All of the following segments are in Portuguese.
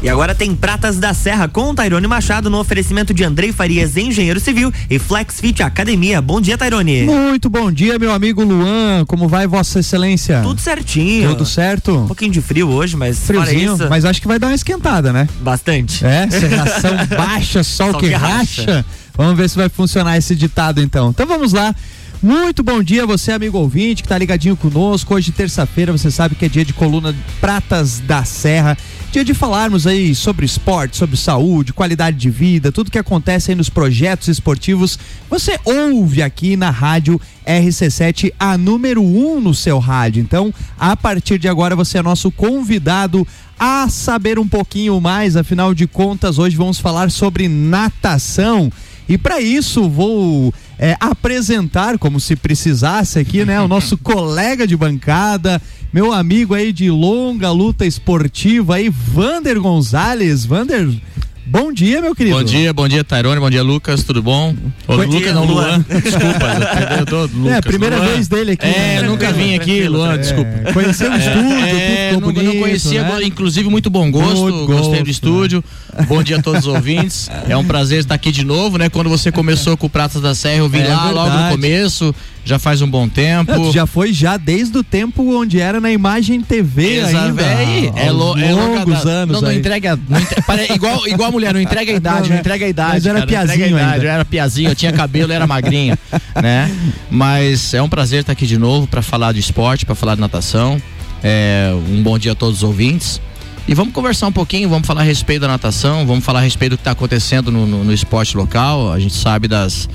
E agora tem Pratas da Serra com Tairone Machado no oferecimento de Andrei Farias, engenheiro civil e Flex Fit Academia. Bom dia, Tairone. Muito bom dia, meu amigo Luan. Como vai, Vossa Excelência? Tudo certinho. Tudo certo? Um pouquinho de frio hoje, mas Friozinho, isso, mas acho que vai dar uma esquentada, né? bastante. É, serração baixa, sol, Sol que, que racha. racha. Vamos ver se vai funcionar esse ditado então. Então vamos lá. Muito bom dia, você amigo ouvinte que tá ligadinho conosco. Hoje, terça-feira, você sabe que é dia de coluna Pratas da Serra. Dia de falarmos aí sobre esporte, sobre saúde, qualidade de vida, tudo que acontece aí nos projetos esportivos. Você ouve aqui na rádio RC7, a número 1 um no seu rádio. Então, a partir de agora, você é nosso convidado a saber um pouquinho mais. Afinal de contas, hoje vamos falar sobre natação. E para isso, vou é, apresentar, como se precisasse aqui, né, o nosso colega de bancada, meu amigo aí de longa luta esportiva aí, Vander Gonzalez. Vander, bom dia, meu querido. Bom dia, bom dia, Tairone, bom dia, Lucas, tudo bom? Ô, Bom Lucas dia, não, Luan. Luan. Desculpa, eu tô, Lucas, é primeira Luan. vez dele aqui. É, né? nunca vim aqui, Tranquilo, Luan, é. desculpa. Conheceu o estúdio, É, tudo não, ficou não bonito, conhecia, né? inclusive muito bom gosto, Muito gostei gosto, do estúdio. Bom dia a todos os ouvintes. É um prazer estar aqui de novo, né? Quando você começou com o Pratas da Serra, eu vim É lá logo no começo, já faz um bom tempo. É, já foi já desde o tempo onde era na imagem TV Exa- ainda. véi, é, lo, é longos da- anos Não, não entrega. Não entre- pare- igual, igual a mulher, não entrega a idade, Não, não, né? entrega a idade. Mas era cara, piazinho idade. Eu era piazinho, eu tinha cabelo, eu era magrinha, né? Mas é um prazer estar aqui de novo para falar de esporte, para falar de natação. É, um bom dia a todos os ouvintes. E vamos conversar um pouquinho, vamos falar a respeito da natação, vamos falar a respeito do que está acontecendo no, no- no esporte local. A gente sabe das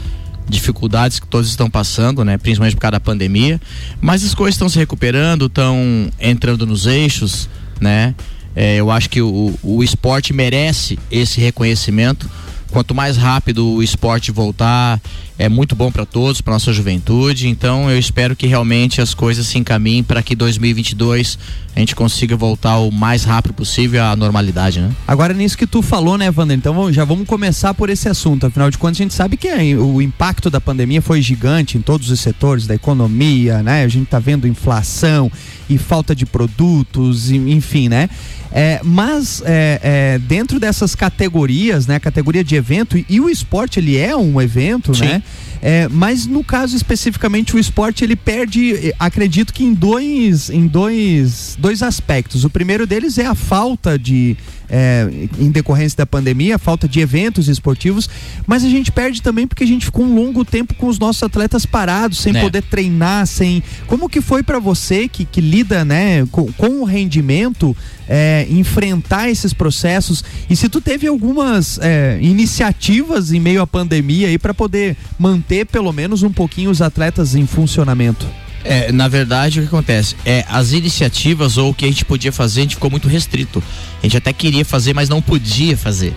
dificuldades que todos estão passando, né? Principalmente por causa da pandemia. Mas as coisas estão se recuperando, estão entrando nos eixos, né? É, eu acho que o, o esporte merece esse reconhecimento. Quanto mais rápido o esporte voltar, é muito bom para todos, para nossa juventude. Então, eu espero que realmente as coisas se encaminhem para que 2022 a gente consiga voltar o mais rápido possível à normalidade, né? Agora nisso que tu falou, né, Wander? Então vamos- já vamos começar por esse assunto. Afinal de contas, a gente sabe que é, o impacto da pandemia foi gigante em todos os setores da economia, né? A gente tá vendo inflação e falta de produtos, enfim, né? É, mas é, é, dentro dessas categorias, né? Categoria de evento, e, e o esporte ele é um evento, Sim. né? É, mas no caso especificamente o esporte ele perde, eh, acredito que em dois, em dois, dois aspectos. O primeiro deles é a falta de, é, em decorrência da pandemia, falta de eventos esportivos, mas a gente perde também porque a gente ficou um longo tempo com os nossos atletas parados, sem É. poder treinar, sem. Como que foi pra você que, que lida, né, com, com o rendimento, é, enfrentar esses processos? E se tu teve algumas é, iniciativas em meio à pandemia aí para poder manter pelo menos um pouquinho os atletas em funcionamento? É, na verdade, o que acontece? É, as iniciativas ou o que a gente podia fazer, a gente ficou muito restrito. A gente até queria fazer, mas não podia fazer.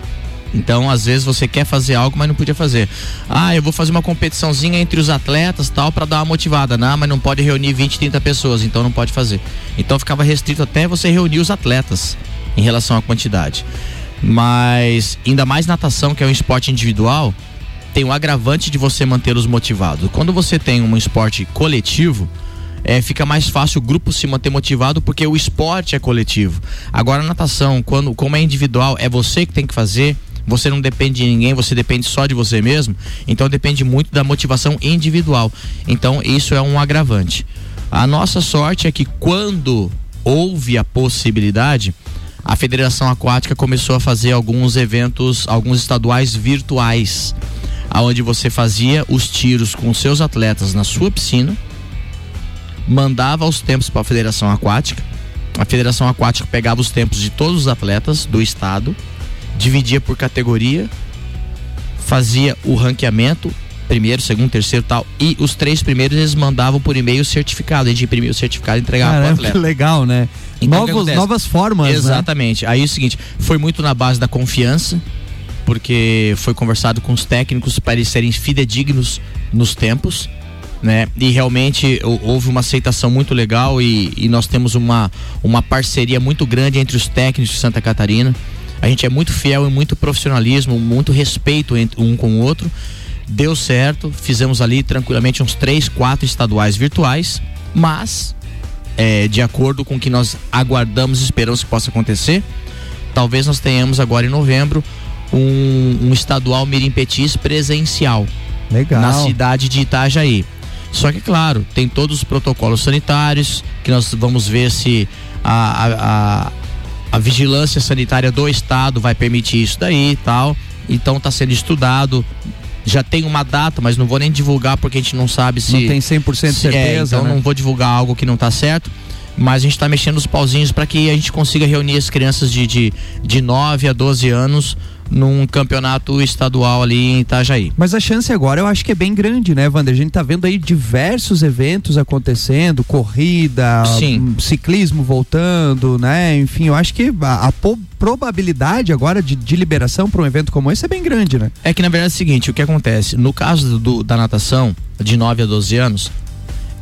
Então, às vezes você quer fazer algo, mas não podia fazer. Ah, eu vou fazer uma competiçãozinha entre os atletas, tal, para dar uma motivada. Não, mas não pode reunir 20, 30 pessoas, então não pode fazer. Então ficava restrito até você reunir os atletas em relação à quantidade. Mas ainda mais natação, que é um esporte individual, tem o agravante de você mantê-los motivados. Quando você tem um esporte coletivo, é, fica mais fácil o grupo se manter motivado porque o esporte é coletivo. Agora a natação, quando como é individual, é você que tem que fazer. Você não depende de ninguém, você depende só de você mesmo. Então depende muito da motivação individual. Então isso é um agravante. A nossa sorte é que quando houve a possibilidade, a Federação Aquática começou a fazer alguns eventos, alguns estaduais virtuais, aonde você fazia os tiros com seus atletas na sua piscina, mandava os tempos para a Federação Aquática. A Federação Aquática pegava os tempos de todos os atletas do estado, dividia por categoria, fazia o ranqueamento, primeiro, segundo, terceiro tal, e os três primeiros eles mandavam por e-mail o certificado, a gente imprimia o certificado e entregava Caramba, que atleta. legal, né? Então, Novos, novas formas, né? Exatamente. Aí é o seguinte, foi muito na base da confiança, porque foi conversado com os técnicos para eles serem fidedignos nos tempos, né? E realmente hou- houve uma aceitação muito legal e, e nós temos uma, uma parceria muito grande entre os técnicos de Santa Catarina. A gente é muito fiel e muito profissionalismo, muito respeito entre um com o outro. Deu certo, fizemos ali tranquilamente uns três, quatro estaduais virtuais, mas é, de acordo com o que nós aguardamos e esperamos que possa acontecer, talvez nós tenhamos agora em novembro um, um estadual Mirim Petis presencial. Legal. Na cidade de Itajaí. Só que, claro, tem todos os protocolos sanitários, que nós vamos ver se a, a, a, vigilância sanitária do estado vai permitir isso daí e tal. Então está sendo estudado. Já tem uma data, mas não vou nem divulgar porque a gente não sabe se. Não tem 100% de certeza. É, então né? não vou divulgar algo que não está certo mas a gente está mexendo os pauzinhos para que a gente consiga reunir as crianças de, de, de 9 a 12 anos num campeonato estadual ali em Itajaí. Mas a chance agora eu acho que é bem grande, né, Wander? A gente tá vendo aí diversos eventos acontecendo, corrida, Sim. ciclismo voltando, né? Enfim, eu acho que a, a probabilidade agora de, de liberação para um evento como esse é bem grande, né? É que na verdade é o seguinte, o que acontece? No caso do, da natação, de 9 a 12 anos,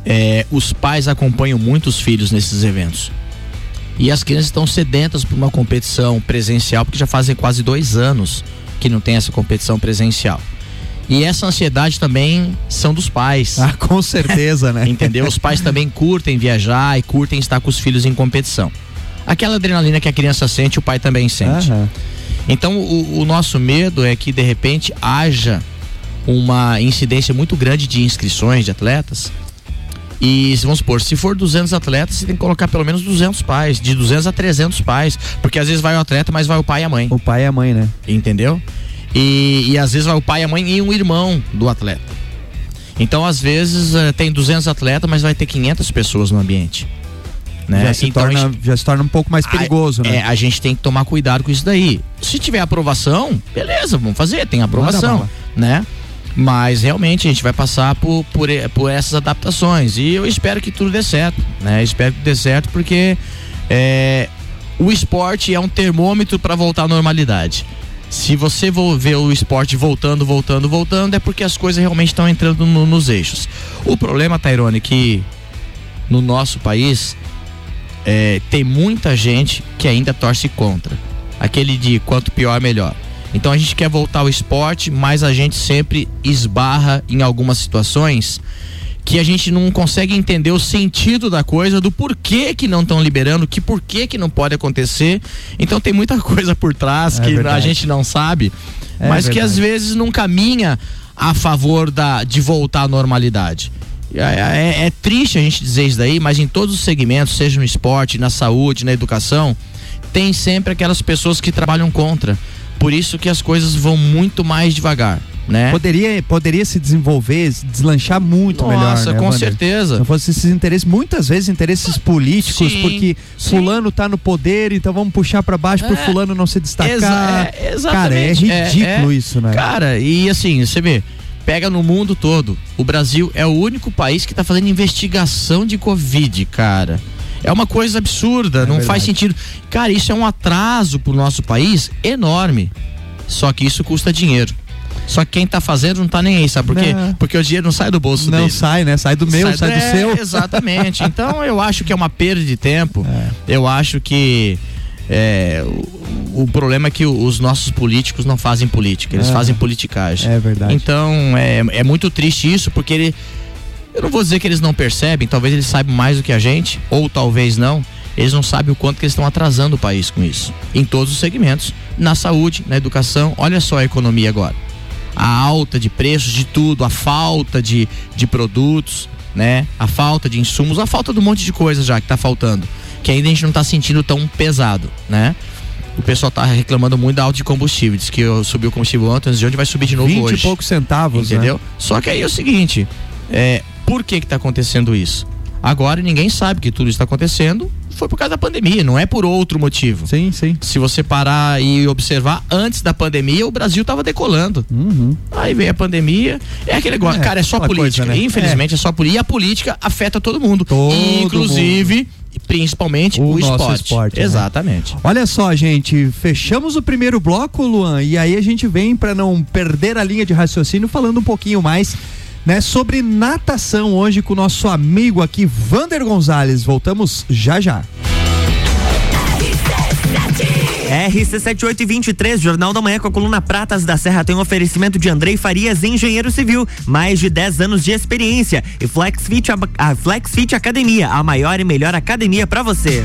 é, os pais acompanham muitos filhos nesses eventos. E as crianças estão sedentas por uma competição presencial, porque já fazem quase dois anos que não tem essa competição presencial. E essa ansiedade também são dos pais. Ah, com certeza, né? Entendeu? Os pais também curtem viajar e curtem estar com os filhos em competição. Aquela adrenalina que a criança sente, o pai também sente. Aham. Então, o, o nosso medo é que de repente haja uma incidência muito grande de inscrições de atletas e vamos supor, se for 200 atletas, você tem que colocar pelo menos 200 pais, de 200 a 300 pais, porque às vezes vai o atleta, mas vai o pai e a mãe. O pai e a mãe, né? Entendeu? E, e às vezes vai o pai, a mãe e um irmão do atleta. Então, às vezes, uh, tem 200 atletas, mas vai ter 500 pessoas no ambiente. Né? Já, se então, torna, gente, já se torna um pouco mais perigoso, a, né? É, a gente tem que tomar cuidado com isso daí. Se tiver aprovação, beleza, vamos fazer, tem aprovação, né? Mas realmente a gente vai passar por, por, por essas adaptações. E eu espero que tudo dê certo, né? Espero que dê certo porque é, o esporte é um termômetro para voltar à normalidade. Se você ver o esporte voltando, voltando, voltando, é porque as coisas realmente estão entrando no, nos eixos. O problema, Tairone, é que no nosso país é, tem muita gente que ainda torce contra. Aquele de quanto pior, melhor. Então a gente quer voltar ao esporte, mas a gente sempre esbarra em algumas situações que a gente não consegue entender o sentido da coisa, do porquê que não estão liberando, que porquê que não pode acontecer. Então tem muita coisa por trás É que verdade. a gente não sabe, É mas que verdade. às vezes não caminha a favor da, de voltar à normalidade. É, é- é triste a gente dizer isso daí, mas em todos os segmentos, seja no esporte, na saúde, na educação, tem sempre aquelas pessoas que trabalham contra. Por isso que as coisas vão muito mais devagar, né? Poderia, poderia se desenvolver, se deslanchar muito melhor. Nossa, né, com Wander? certeza. Não fosse esses interesses, muitas vezes interesses políticos, Sim, porque sim. fulano tá no poder, então vamos puxar pra baixo pro É, fulano não se destacar. Exa- é, Cara, é exatamente. ridículo É, é. isso, né? Cara, e assim, você vê, pega no mundo todo. O Brasil é o único país que tá fazendo investigação de Covid, cara. É uma coisa absurda, não verdade. faz sentido. Cara, isso é um atraso pro nosso país enorme. Só que isso custa dinheiro. Só que quem tá fazendo não tá nem aí, sabe por quê? Não. Porque o dinheiro não sai do bolso não dele. sai, né? Sai do meu, sai, do é, seu. Exatamente. Então eu acho que é uma perda de tempo. É. Eu acho que é, o, o problema é que os nossos políticos não fazem política, eles É. fazem politicagem. É verdade. Então é, é muito triste isso, porque ele. Eu não vou dizer que eles não percebem, talvez eles saibam mais do que a gente, ou talvez não. Eles não sabem o quanto que eles estão atrasando o país com isso. Em todos os segmentos. Na saúde, na educação. Olha só a economia agora. A alta de preços de tudo, a falta de, de produtos, né? A falta de insumos, a falta de um monte de coisa já que tá faltando. Que ainda a gente não tá sentindo tão pesado, né? O pessoal tá reclamando muito da alta de combustível. Diz que eu subi o combustível ontem, antes de hoje vai subir de novo 20 hoje. e poucos centavos, Entendeu? né? Só que aí é o seguinte, é, por que que tá acontecendo isso? Agora ninguém sabe que tudo está acontecendo, foi por causa da pandemia, não é por outro motivo. Sim, sim. Se você parar e observar, antes da pandemia o Brasil tava decolando. Uhum. Aí veio a pandemia, é aquele negócio, É, cara, é só política. coisa, né? Infelizmente é. só política. E a política afeta todo mundo, Todo inclusive, e principalmente O o, esporte. esporte, né? Exatamente. Olha só, gente, fechamos o primeiro bloco, Luan, e aí a gente vem para não perder a linha de raciocínio falando um pouquinho mais, né, sobre natação hoje com o nosso amigo aqui, Vander Gonzalez. Voltamos já já. RC7823, Jornal da Manhã com a coluna Pratas da Serra tem um oferecimento de Andrei Farias, engenheiro civil, mais de 10 anos de experiência. E FlexFit, a, FlexFit Academia, a maior e melhor academia para você.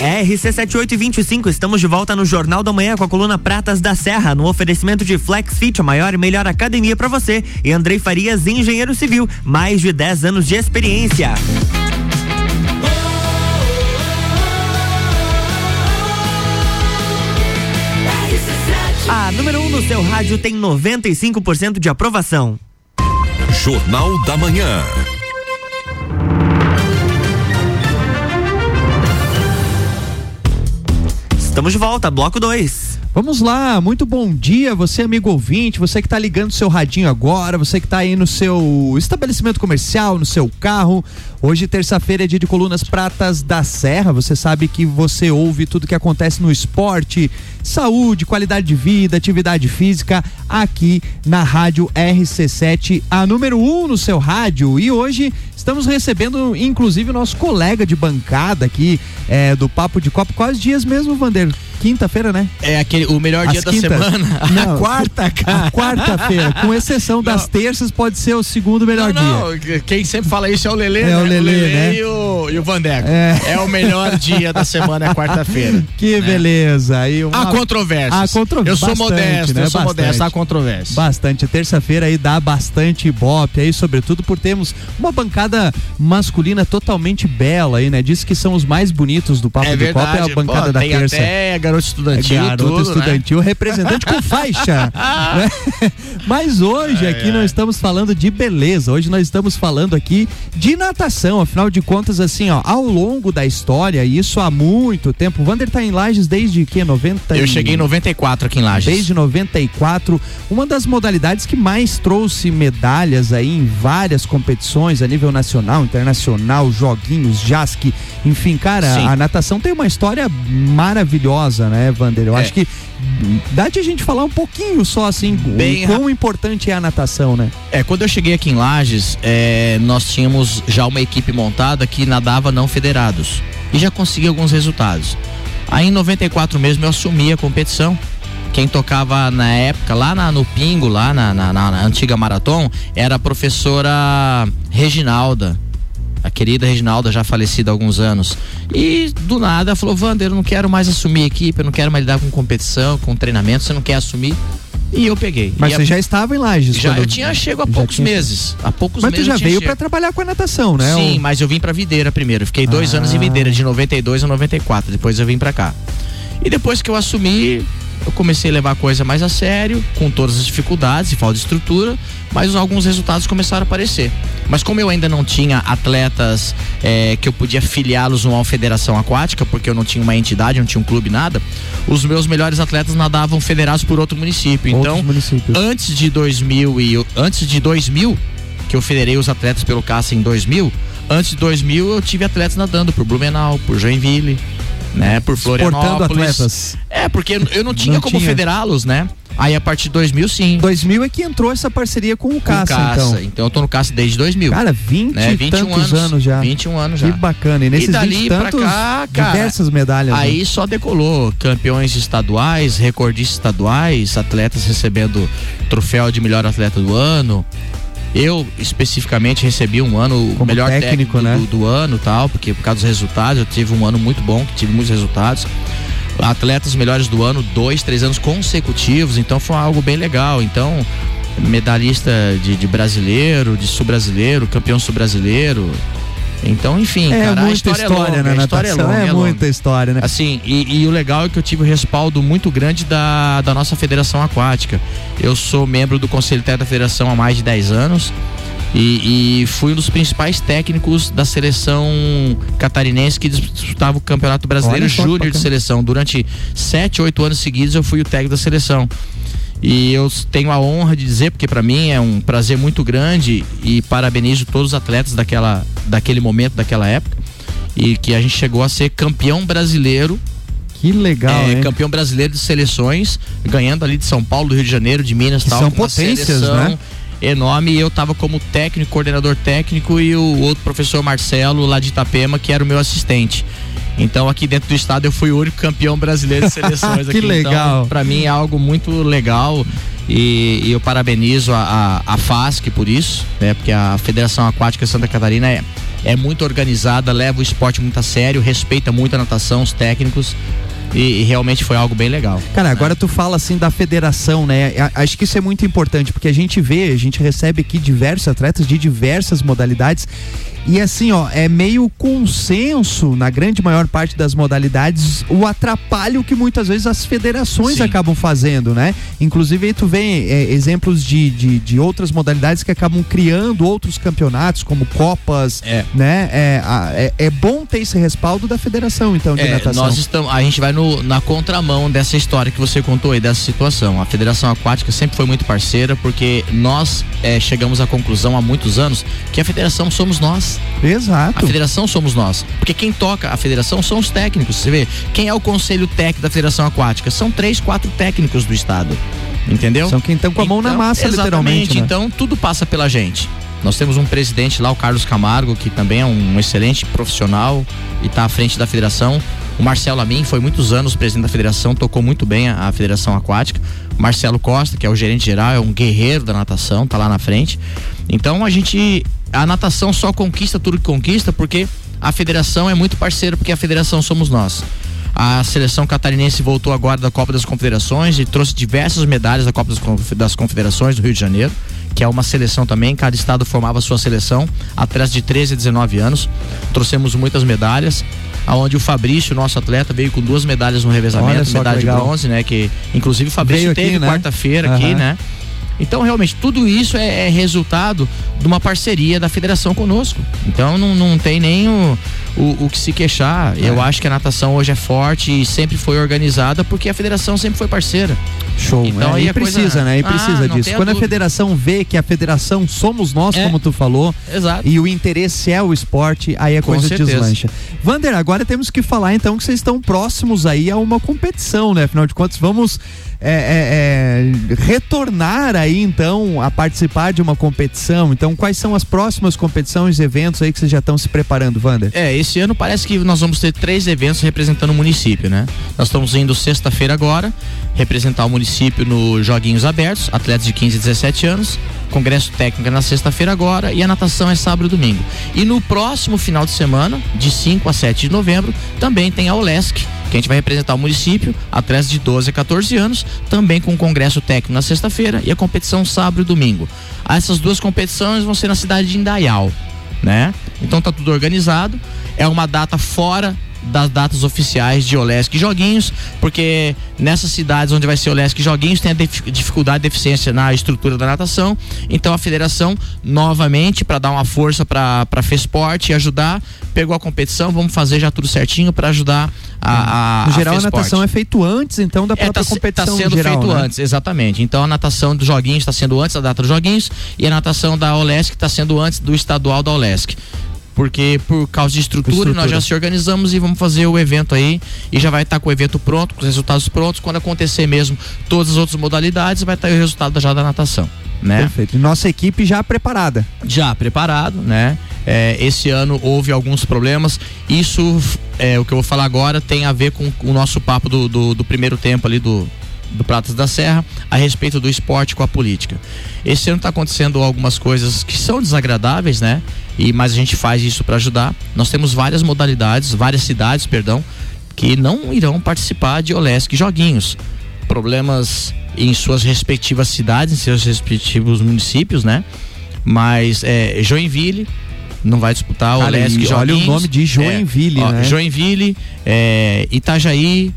RC7825, estamos de volta no Jornal da Manhã com a coluna Pratas da Serra, no oferecimento de Flex Fit, a maior e melhor academia para você, e Andrei Farias, engenheiro civil, mais de 10 anos de experiência. A número 1 um no seu rádio tem 95% de aprovação. Jornal da Manhã. Estamos de volta, bloco 2. Vamos lá, muito bom dia, você amigo ouvinte, você que está ligando seu radinho agora, você que está aí no seu estabelecimento comercial, no seu carro. Hoje, terça-feira, é dia de colunas pratas da Serra. Você sabe que você ouve tudo que acontece no esporte, saúde, qualidade de vida, atividade física, aqui na Rádio RC7, a número 1 um no seu rádio. E hoje estamos recebendo, inclusive, o nosso colega de bancada aqui é, do Papo de Copo. Quais dias mesmo, Vander? Quinta-feira, né? É aquele, o melhor As dia quintas. da semana. Não, a quarta, cara. A quarta-feira, com exceção das Não. terças, pode ser o segundo melhor não, dia. quem sempre fala isso é o Lelê, É né? o Lelê, né? e o, e o Vandeco. É. É. o melhor dia da semana, é quarta-feira. Que beleza. Aí uma... Há controvérsias. Há Eu sou bastante, modesto, né? eu sou Bastante. modesto, há controvérsia. Bastante. Terça-feira aí dá bastante ibope aí, sobretudo por termos uma bancada masculina totalmente bela aí, né? Diz que são os mais bonitos do Papo É de Copa, é a bancada Pô, da tem terça. até garoto estudantil, Garoto tudo, né? estudantil, representante com faixa. né? Mas hoje Ai, aqui ai. nós estamos falando de beleza. Hoje nós estamos falando aqui de natação. Afinal de contas, assim, ó, ao longo da história, e isso há muito tempo. O Vander tá em Lages desde que? 90 Eu cheguei em 94 aqui em Lages. Desde 94, uma das modalidades que mais trouxe medalhas aí em várias competições a nível nacional, internacional, joguinhos, JASC, enfim, cara, Sim. a natação tem uma história maravilhosa, né, Vander? Eu É. acho que dá de a gente falar um pouquinho só assim, Bem o quão importante é a natação, né? É, quando eu cheguei aqui em Lages, é, nós tínhamos já uma equipe montada que nadava não federados. E já consegui alguns resultados. Aí em 94 mesmo eu assumi a competição. Quem tocava na época, lá na- no Pingo, lá na, na- na- antiga Marathon, era a professora Reginalda. A querida Reginalda, já falecida há alguns anos. E do nada falou: Wander, eu não quero mais assumir equipe, eu não quero mais lidar com competição, com treinamento, você não quer assumir? E eu peguei. Mas E você a- já estava em Lages. já, eu tinha chego há já poucos tinha- meses. Há poucos Mas tu meses. já eu tinha veio pra trabalhar com a natação, né? Sim, O- mas eu vim pra Videira primeiro. Fiquei dois Ah. anos em Videira, de 92 a 94. Depois eu vim pra cá. E depois que eu assumi, eu comecei a levar a coisa mais a sério, com todas as dificuldades e falta de estrutura, mas alguns resultados começaram a aparecer. Mas como eu ainda não tinha atletas eh, que eu podia filiá-los numa federação aquática, porque eu não tinha uma entidade, não tinha um clube, nada, os meus melhores atletas nadavam federados por outro município. Então, antes de 2000 e antes de 2000 que eu federei os atletas pelo CAça em 2000 antes de 2000 eu tive atletas nadando por Blumenau por Joinville né por Exportando Florianópolis atletas. é porque eu não tinha Não como federá-los né Aí a partir de 2000, sim. 2000 é que entrou essa parceria com o Com Caça, caça. então. Então eu tô no caça desde 2000. Cara, 20 né? e 21 tantos anos, já. 21 anos já. Que bacana. E nesses E dali 20 e pra tantos, cá, cara, diversas medalhas. né? Aí só decolou campeões estaduais, recordistas estaduais, atletas recebendo troféu de melhor atleta do ano. Eu especificamente recebi um ano o Como melhor técnico, técnico, né? do, do ano, tal, porque por causa dos resultados eu tive um ano muito bom, que tive muitos resultados. Atletas melhores do ano, dois, três anos consecutivos, então foi algo bem legal. Então medalhista de, de brasileiro, de sul-brasileiro, campeão sul-brasileiro. Então, enfim, é cara, a muita história, história, é longa, né, a história é longa, É, é longa. muita história, né? Assim, e, e o legal é que eu tive um respaldo muito grande da, da nossa federação aquática. Eu sou membro do Conselho Técnico da Federação há mais de 10 anos e, e fui um dos principais técnicos da seleção catarinense que disputava o Campeonato Brasileiro Júnior de seleção. Durante 7, 8 anos seguidos eu fui o técnico da seleção. E eu tenho a honra de dizer, porque para mim é um prazer muito grande e parabenizo todos os atletas daquela, daquele momento, daquela época, e que a gente chegou a ser campeão brasileiro Que legal, é, hein? campeão brasileiro de seleções, ganhando ali de São Paulo, do Rio de Janeiro, de Minas, Que tal, são potências, né? Enorme, e eu tava como técnico, coordenador técnico e o outro professor Marcelo lá de Itapema, que era o meu assistente. Então aqui dentro do estado eu fui o único campeão brasileiro de seleções Que aqui. legal. Então, para mim é algo muito legal e, e eu parabenizo a, a, a FASC por isso, né? Porque a Federação Aquática Santa Catarina é, é muito organizada, leva o esporte muito a sério, respeita muito a natação, os técnicos e, e realmente foi algo bem legal. Cara, agora tu fala assim da federação, né? Acho que isso é muito importante, porque a gente vê, a gente recebe aqui diversos atletas de diversas modalidades. E assim, ó, é meio consenso na grande maior parte das modalidades o atrapalho que muitas vezes as federações Sim. acabam fazendo, né? Inclusive aí tu vê é, exemplos de, de, de outras modalidades que acabam criando outros campeonatos, como Copas, É. né? É, é, é bom ter esse respaldo da federação, então, de É, natação. nós estamos, a gente vai no- na contramão dessa história que você contou aí, dessa situação. A Federação Aquática sempre foi muito parceira, porque nós é, chegamos à conclusão há muitos anos que a federação somos nós. A Exato. federação somos nós. Porque quem toca a federação são os técnicos. Você vê, quem é o conselho técnico da Federação Aquática? São três, quatro técnicos do estado. Entendeu? São quem estão com a mão na Então, massa, exatamente, literalmente. né? Então tudo passa pela gente. Nós temos um presidente lá, o Carlos Camargo, que também é um excelente profissional e está à frente da federação. O Marcelo Amin foi muitos anos presidente da federação, tocou muito bem a, a Federação Aquática. O Marcelo Costa, que é o gerente geral, é um guerreiro da natação, tá lá na frente. Então a gente. A natação só conquista tudo que conquista porque a federação é muito parceira, porque a federação somos nós. A seleção catarinense voltou agora da Copa das Confederações e trouxe diversas medalhas da Copa das Conf- das Confederações do Rio de Janeiro, que é uma seleção também, cada estado formava sua seleção, atletas de 13 a 19 anos. Trouxemos muitas medalhas, aonde o Fabrício, nosso atleta, veio com duas medalhas no revezamento, medalha de bronze, né? Que inclusive o Fabrício Veio aqui, teve né? quarta-feira aqui, Aham. né? Então, realmente, tudo isso é, é resultado de uma parceria da federação conosco. Então, não, não tem nem o, o, o que se queixar. É. Eu acho que a natação hoje é forte e sempre foi organizada porque a federação sempre foi parceira. Show. Então, é, aí e a coisa- precisa, né? E Ah, precisa não disso. Quando a dúvida. federação vê que a federação somos nós, É. como tu falou, Exato. e o interesse é o esporte, aí a Com coisa certeza. deslancha. Vander, agora temos que falar então que vocês estão próximos aí a uma competição, né? Afinal de contas, vamos é, é, é, retornar aí então a participar de uma competição. Então, quais são as próximas competições e eventos aí que vocês já estão se preparando, Vander? É, esse ano parece que nós vamos ter três eventos representando o município, né? Nós estamos indo sexta-feira agora, representar o município nos Joguinhos Abertos, atletas de 15 e 17 anos, congresso técnico na sexta-feira agora e a natação é sábado e domingo. E no próximo final de semana, de 5 a 7 de novembro, também tem a OLESC, que a gente vai representar o município, atletas de 12 a 14 anos, também com congresso técnico na sexta-feira e a competição sábado e domingo. Essas duas competições vão ser na cidade de Indaial né? Então tá tudo organizado. É uma data fora das datas oficiais de Olesc Joguinhos, porque nessas cidades onde vai ser Olesc Joguinhos tem a dif- dificuldade, deficiência na estrutura da natação. Então a federação, novamente, para dar uma força para para Fesporte e ajudar, pegou a competição, vamos fazer já tudo certinho para ajudar a, a no geral, a, Fesporte. natação é feito antes, então, da É, própria tá, se- competição tá sendo geral, feito né? antes, exatamente. Então a natação dos joguinhos está sendo antes da data dos joguinhos e a natação da Olesc está sendo antes do estadual da Olesc. Porque por causa de estrutura, Estrutura. nós já se organizamos e vamos fazer o evento aí e já vai estar com o evento pronto, com os resultados prontos. Quando acontecer mesmo todas as outras modalidades, vai estar aí o resultado já da natação, né? Perfeito. E nossa equipe já preparada. já preparado, né? É, esse ano houve alguns problemas. Isso, é, o que eu vou falar agora, tem a ver com o nosso papo do, do, do primeiro tempo ali do, do Pratas da Serra a respeito do esporte com a política. Esse ano está acontecendo algumas coisas que são desagradáveis, né? E mas a gente faz isso para ajudar. Nós temos várias modalidades, várias cidades, perdão, que não irão participar de Olesc Joguinhos. Problemas em suas respectivas cidades, em seus respectivos municípios, né? Mas é, Joinville não vai disputar o Olesc Joguinhos. olha o nome de Joinville, É, ó, né? Joinville, é, Itajaí,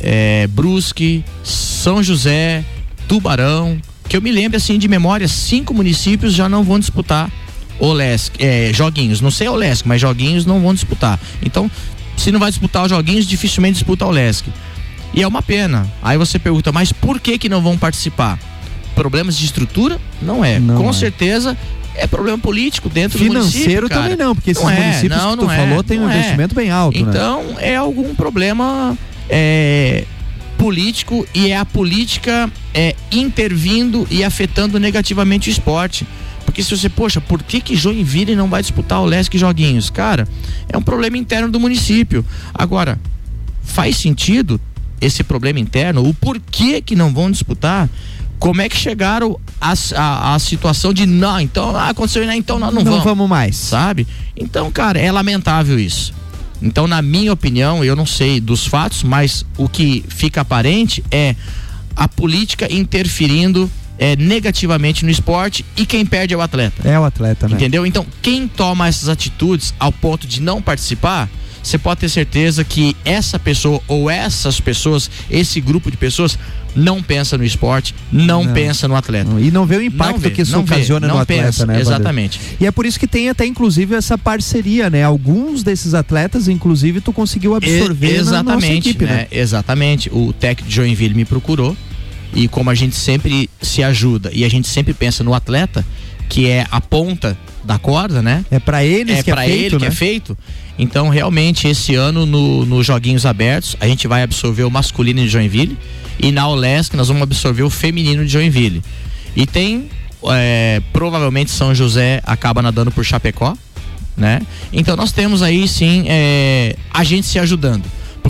é, Brusque, São José, Tubarão, que eu me lembro assim de memória, cinco municípios já não vão disputar o Lesc, é, joguinhos, não sei o Lesc, mas joguinhos não vão disputar. Então, se não vai disputar os joguinhos, dificilmente disputa o Lesc. E é uma pena. Aí você pergunta, mas por que que não vão participar? Problemas de estrutura? Não é. Não Com é. certeza é problema político dentro do município. Financeiro também não, porque esses Não é, municípios não, que tu não é, falou têm um não é. investimento bem alto, né? Então é algum problema é, político e é a política é, intervindo e afetando negativamente o esporte. Porque se você, poxa, por que que Joinville não vai disputar o Lesc Joguinhos? Cara, é um problema interno do município. Agora, faz sentido esse problema interno? O porquê que não vão disputar? Como é que chegaram à a, a situação de não, então ah, aconteceu, né, então nós não, não vamos vamos mais. sabe? Então, cara, é lamentável isso. Então, na minha opinião, eu não sei dos fatos, mas o que fica aparente é a política interferindo é, negativamente no esporte e quem perde é o atleta. É o atleta, né? Entendeu? Então, quem toma essas atitudes ao ponto de não participar, você pode ter certeza que essa pessoa ou essas pessoas, esse grupo de pessoas, não pensa no esporte, não, Não. pensa no atleta. E não vê o impacto vê, que isso não vê, ocasiona não no atleta, pensa, né? Exatamente. E é por isso que tem até, inclusive, essa parceria, né? Alguns desses atletas, inclusive, tu conseguiu absorver E- na nossa equipe, né? Exatamente. O técnico de Joinville me procurou e como a gente sempre se ajuda e a gente sempre pensa no atleta, que é a ponta da corda, né? É pra eles é que é feito, ele que né? é feito. Então, realmente, esse ano no, no Joguinhos Abertos, a gente vai absorver o masculino de Joinville e na Olesc nós vamos absorver o feminino de Joinville. E tem, é, provavelmente, São José acaba nadando por Chapecó, né? Então, nós temos aí, sim, é, a gente se ajudando.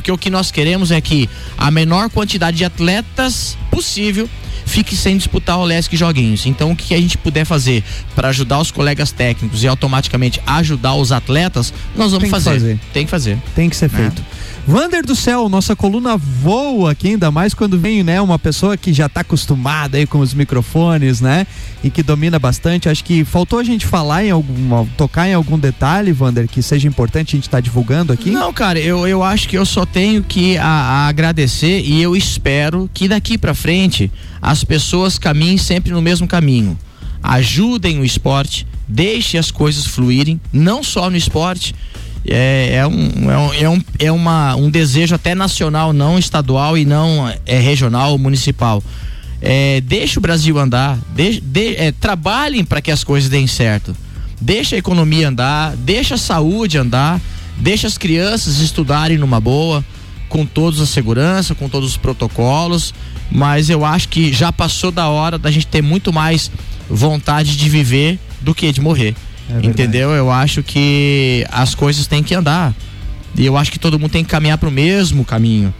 Porque o que nós queremos é que a menor quantidade de atletas possível fique sem disputar o Lesc Joguinhos. Então, o que a gente puder fazer para ajudar os colegas técnicos e automaticamente ajudar os atletas, nós vamos Tem fazer. fazer. Tem que fazer. Tem que ser Né? feito. Vander do céu, nossa coluna voa aqui, ainda mais quando vem, né, uma pessoa que já tá acostumada aí com os microfones, né, e que domina bastante. Acho que faltou a gente falar em algum, tocar em algum detalhe, Vander, que seja importante a gente estar divulgando aqui. Não, cara, eu, eu acho que eu só tenho que a- a agradecer e eu espero que daqui pra frente as pessoas caminhem sempre no mesmo caminho. Ajudem o esporte, deixe as coisas fluírem, não só no esporte. É, é, um, é, um, é, um, é uma, um desejo até nacional, não estadual e não é, regional, municipal. É, deixa o Brasil andar, deixa, de, é, trabalhem para que as coisas deem certo. Deixa a economia andar, deixa a saúde andar, deixa as crianças estudarem numa boa, com toda a segurança, com todos os protocolos. Mas eu acho que já passou da hora da gente ter muito mais vontade de viver do que de morrer. É entendeu? Eu acho que as coisas têm que andar. E eu acho que todo mundo tem que caminhar para o mesmo caminho.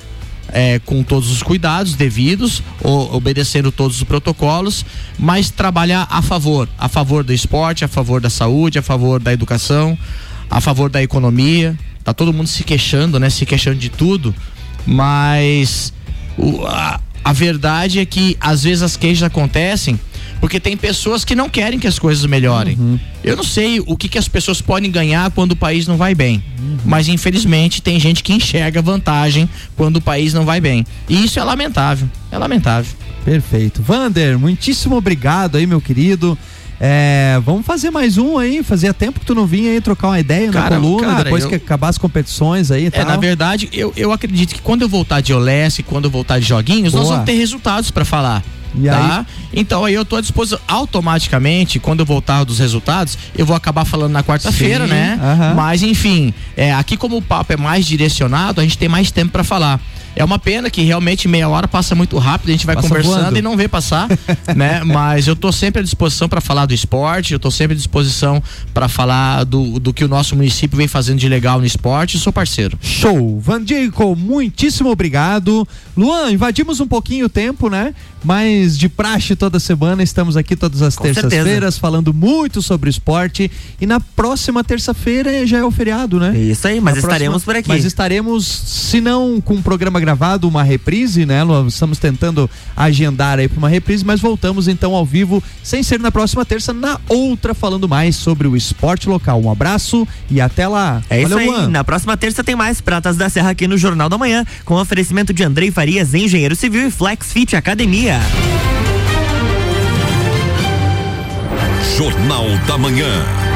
É, com todos os cuidados devidos, obedecendo todos os protocolos, mas trabalhar a favor, a favor do esporte, a favor da saúde, a favor da educação, a favor da economia. Tá todo mundo se queixando, né? Se queixando de tudo, mas o- a, a verdade é que às vezes as queixas acontecem porque tem pessoas que não querem que as coisas melhorem. Eu não sei o que, que as pessoas podem ganhar quando o país não vai bem. Mas infelizmente tem gente que enxerga vantagem quando o país não vai bem. E isso é lamentável. É lamentável. Perfeito. Vander, muitíssimo obrigado aí, meu querido. É, vamos fazer mais um aí. Fazia tempo que tu não vinha aí trocar uma ideia Cara, na coluna, cara, depois eu- que acabar as competições aí É, tal. na verdade, eu, eu acredito que quando eu voltar de Olesc, quando eu voltar de joguinhos, nós Boa. vamos ter resultados pra falar. E tá? aí? Então aí eu tô à disposição. Automaticamente, quando eu voltar dos resultados, eu vou acabar falando na quarta-feira, né? Mas enfim, é, aqui como o papo é mais direcionado, a gente tem mais tempo para falar. É uma pena que realmente meia hora passa muito rápido, a gente vai Passa conversando voando. e não vê passar, né? Mas eu tô sempre à disposição para falar do esporte, eu tô sempre à disposição para falar do, do que o nosso município vem fazendo de legal no esporte sou parceiro. Show! Van Diego, muitíssimo obrigado. Luan, invadimos um pouquinho o tempo, né? Mas de praxe toda semana, estamos aqui todas as terças-feiras falando muito sobre esporte. E na próxima terça-feira já é o feriado, né? Isso aí, mas Na estaremos próxima- por aqui. Mas estaremos, se não com um programa gravado, uma reprise, né, Luan? Estamos tentando agendar aí para uma reprise, mas voltamos então ao vivo, sem ser na próxima terça, na outra, falando mais sobre o esporte local. Um abraço e até lá. É isso Valeu, aí. Luan. Na próxima terça tem mais Pratas da Serra aqui no Jornal da Manhã, com oferecimento de Andrei Farias, engenheiro civil e Flex Fit Academia. Jornal da Manhã.